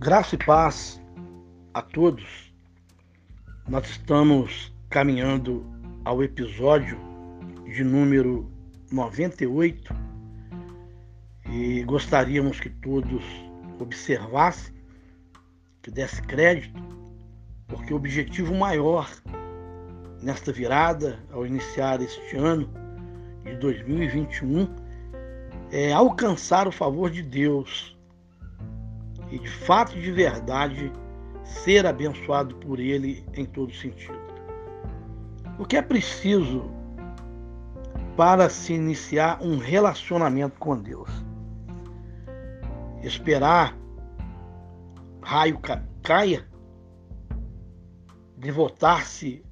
Graça e paz a todos. Nós estamos caminhando ao episódio de número 98 e gostaríamos que todos observassem, que desse crédito, porque o objetivo maior nesta virada, ao iniciar este ano de 2021, é alcançar o favor de Deus e de fato de verdade ser abençoado por Ele em todo sentido. O que é preciso para se iniciar um relacionamento com Deus? Esperar raio caia? Devotar-se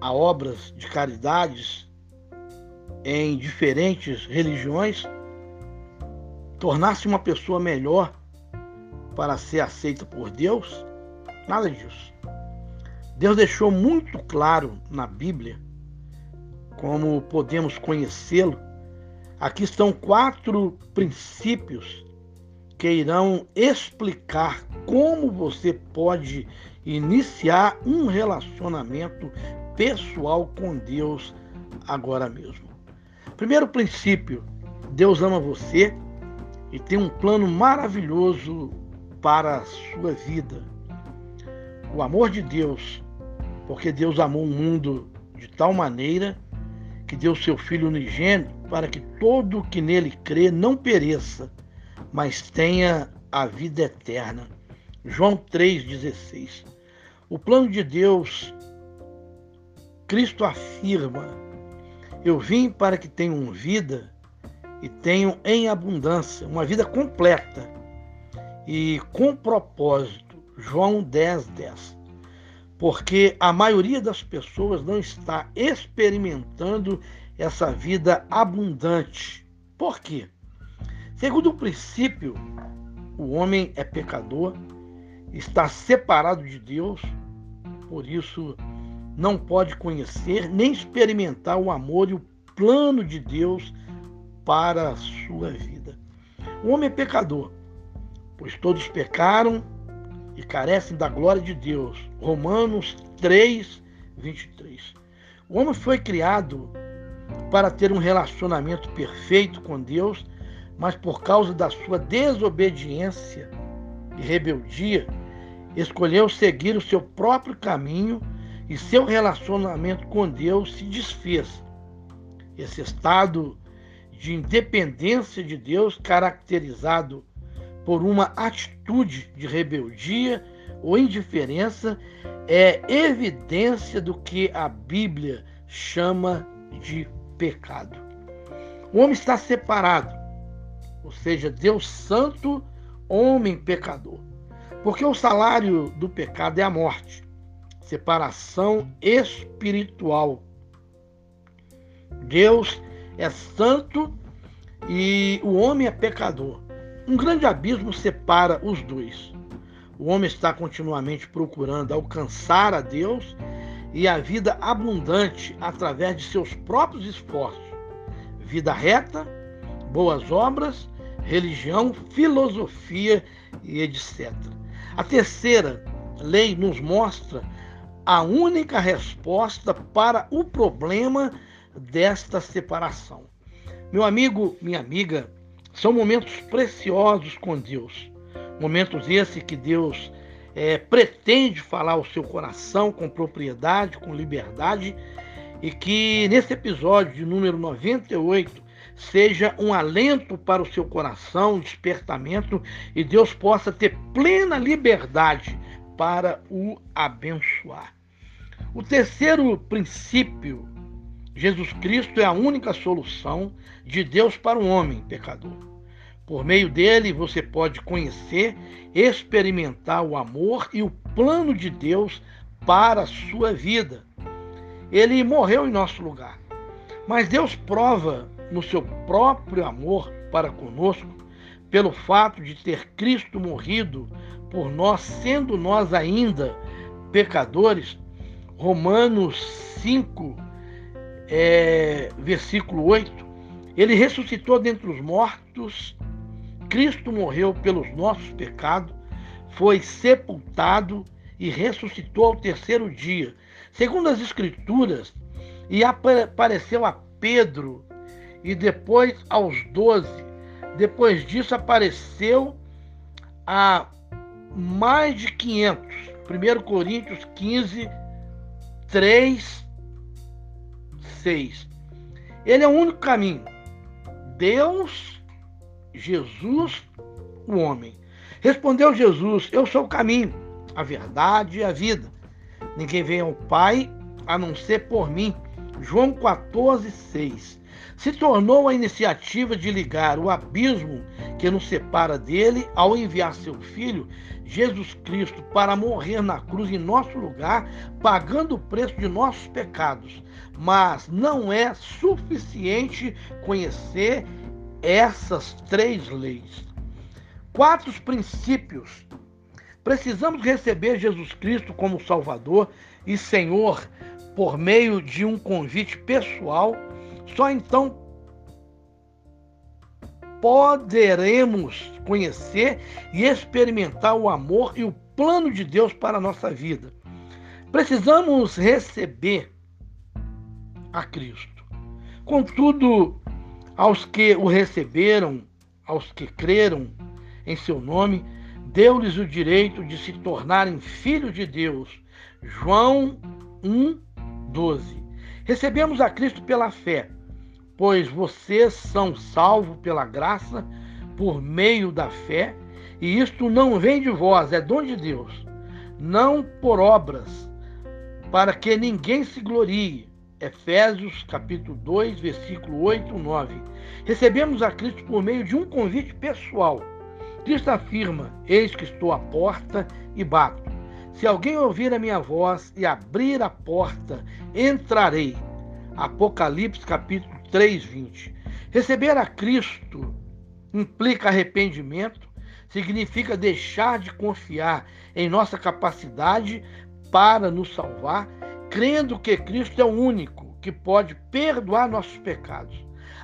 a obras de caridades em diferentes religiões? Tornar-se uma pessoa melhor para ser aceita por Deus? Nada disso. Deus deixou muito claro na Bíblia como podemos conhecê-lo. Aqui estão quatro princípios que irão explicar como você pode iniciar um relacionamento pessoal com Deus agora mesmo. Primeiro princípio: Deus ama você e tem um plano maravilhoso para a sua vida. O amor de Deus, porque Deus amou o mundo de tal maneira que deu seu Filho unigênito para que todo que nele crê não pereça, mas tenha a vida eterna. João 3,16. O plano de Deus, Cristo afirma: Eu vim para que tenham vida e tenham em abundância, uma vida completa e com propósito. João 10, 10. Porque a maioria das pessoas não está experimentando essa vida abundante. Por quê? Segundo o princípio, o homem é pecador, está separado de Deus, por isso não pode conhecer nem experimentar o amor e o plano de Deus para a sua vida. O homem é pecador, pois todos pecaram e carecem da glória de Deus. Romanos 3, 23. O homem foi criado para ter um relacionamento perfeito com Deus, mas por causa da sua desobediência e rebeldia, escolheu seguir o seu próprio caminho e seu relacionamento com Deus se desfez. Esse estado de independência de Deus, caracterizado por uma atitude de rebeldia ou indiferença é evidência do que a Bíblia chama de pecado. O homem está separado, ou seja, Deus santo, homem pecador. Porque o salário do pecado é a morte, separação espiritual. Deus é santo e o homem é pecador. Um grande abismo separa os dois. O homem está continuamente procurando alcançar a Deus e a vida abundante através de seus próprios esforços. Vida reta, boas obras, religião, filosofia e etc. A terceira lei nos mostra a única resposta para o problema desta separação. Meu amigo, minha amiga, são momentos preciosos com Deus. Momentos esses que Deus é, pretende falar ao seu coração com propriedade, com liberdade, e que nesse episódio de número 98 seja um alento para o seu coração, um despertamento, e Deus possa ter plena liberdade para o abençoar. O terceiro princípio Jesus Cristo é a única solução de Deus para o homem pecador. Por meio dele, você pode conhecer, experimentar o amor e o plano de Deus para a sua vida. Ele morreu em nosso lugar. Mas Deus prova no seu próprio amor para conosco, pelo fato de ter Cristo morrido por nós, sendo nós ainda pecadores. Romanos 5, é, versículo 8, ele ressuscitou dentre os mortos, Cristo morreu pelos nossos pecados, foi sepultado e ressuscitou ao terceiro dia, segundo as Escrituras, e apareceu a Pedro e depois aos doze. Depois disso, apareceu a mais de 500. 1 Coríntios 15, 3, 6. Ele é o único caminho. Deus, Jesus, o homem. Respondeu Jesus: Eu sou o caminho, a verdade e a vida. Ninguém vem ao Pai a não ser por mim. João 14, 6 se tornou a iniciativa de ligar o abismo que nos separa dele ao enviar seu filho, Jesus Cristo, para morrer na cruz em nosso lugar, pagando o preço de nossos pecados. Mas não é suficiente conhecer essas três leis. Quatro princípios. Precisamos receber Jesus Cristo como Salvador e Senhor por meio de um convite pessoal só então poderemos conhecer e experimentar o amor e o plano de Deus para a nossa vida. Precisamos receber a Cristo. Contudo, aos que o receberam, aos que creram em seu nome, deu-lhes o direito de se tornarem filhos de Deus. João 1, 12. Recebemos a Cristo pela fé pois vocês são salvos pela graça por meio da fé, e isto não vem de vós, é dom de Deus, não por obras, para que ninguém se glorie. Efésios capítulo 2, versículo 8 9. Recebemos a Cristo por meio de um convite pessoal. Cristo afirma: Eis que estou à porta e bato. Se alguém ouvir a minha voz e abrir a porta, entrarei. Apocalipse capítulo 3:20. Receber a Cristo implica arrependimento, significa deixar de confiar em nossa capacidade para nos salvar, crendo que Cristo é o único que pode perdoar nossos pecados.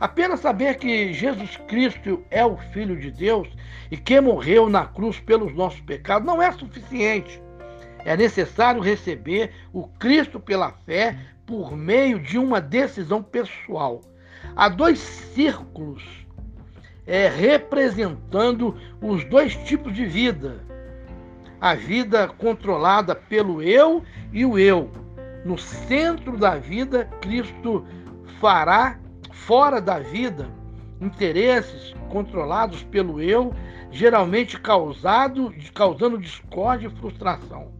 Apenas saber que Jesus Cristo é o Filho de Deus e que morreu na cruz pelos nossos pecados não é suficiente. É necessário receber o Cristo pela fé por meio de uma decisão pessoal. Há dois círculos é, representando os dois tipos de vida. A vida controlada pelo eu e o eu. No centro da vida, Cristo fará fora da vida interesses controlados pelo eu, geralmente causado, causando discórdia e frustração.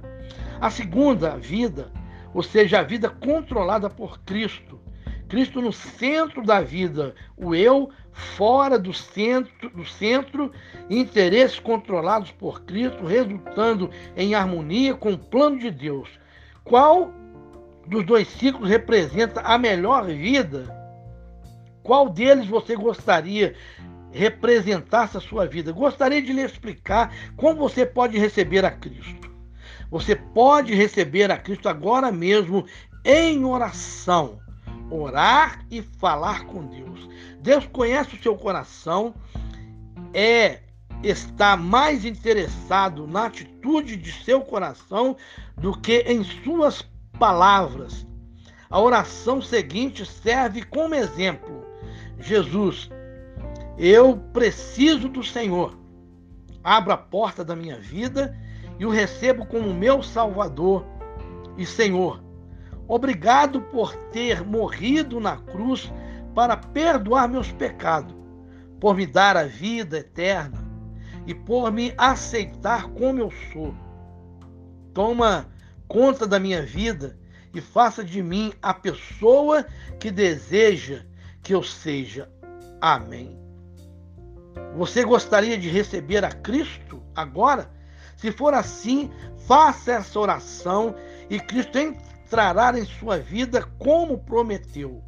A segunda vida, ou seja, a vida controlada por Cristo, Cristo no centro da vida, o eu fora do centro, do centro, interesses controlados por Cristo, resultando em harmonia com o plano de Deus. Qual dos dois ciclos representa a melhor vida? Qual deles você gostaria representasse a sua vida? Gostaria de lhe explicar como você pode receber a Cristo. Você pode receber a Cristo agora mesmo em oração orar e falar com Deus. Deus conhece o seu coração, é está mais interessado na atitude de seu coração do que em suas palavras. A oração seguinte serve como exemplo. Jesus, eu preciso do Senhor. Abra a porta da minha vida e o recebo como meu Salvador e Senhor. Obrigado por ter morrido na cruz para perdoar meus pecados, por me dar a vida eterna e por me aceitar como eu sou. Toma conta da minha vida e faça de mim a pessoa que deseja que eu seja. Amém. Você gostaria de receber a Cristo agora? Se for assim, faça essa oração e Cristo trará em sua vida como prometeu.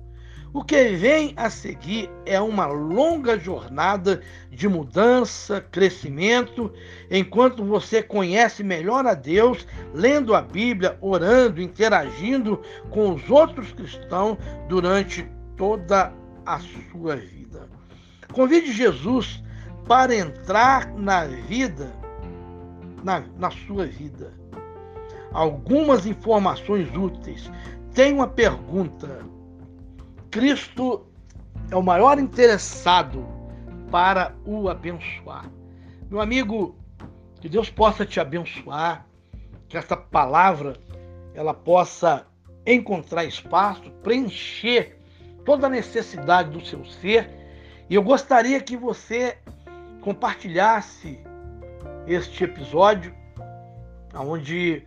O que vem a seguir é uma longa jornada de mudança, crescimento, enquanto você conhece melhor a Deus, lendo a Bíblia, orando, interagindo com os outros cristãos durante toda a sua vida. Convide Jesus para entrar na vida na, na sua vida. Algumas informações úteis. Tem uma pergunta. Cristo é o maior interessado para o abençoar. Meu amigo, que Deus possa te abençoar, que essa palavra ela possa encontrar espaço, preencher toda a necessidade do seu ser. E eu gostaria que você compartilhasse este episódio, onde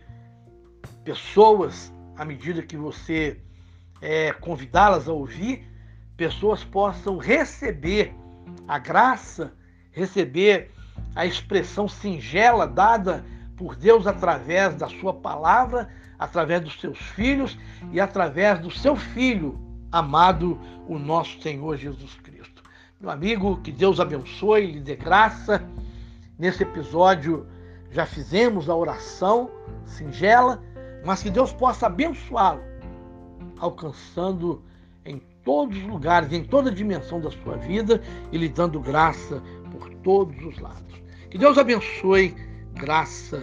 pessoas, à medida que você é, convidá-las a ouvir, pessoas possam receber a graça, receber a expressão singela dada por Deus através da sua palavra, através dos seus filhos e através do seu filho amado, o nosso Senhor Jesus Cristo. Meu amigo, que Deus abençoe, lhe dê graça. Nesse episódio já fizemos a oração singela, mas que Deus possa abençoá-lo, alcançando em todos os lugares, em toda a dimensão da sua vida e lhe dando graça por todos os lados. Que Deus abençoe, graça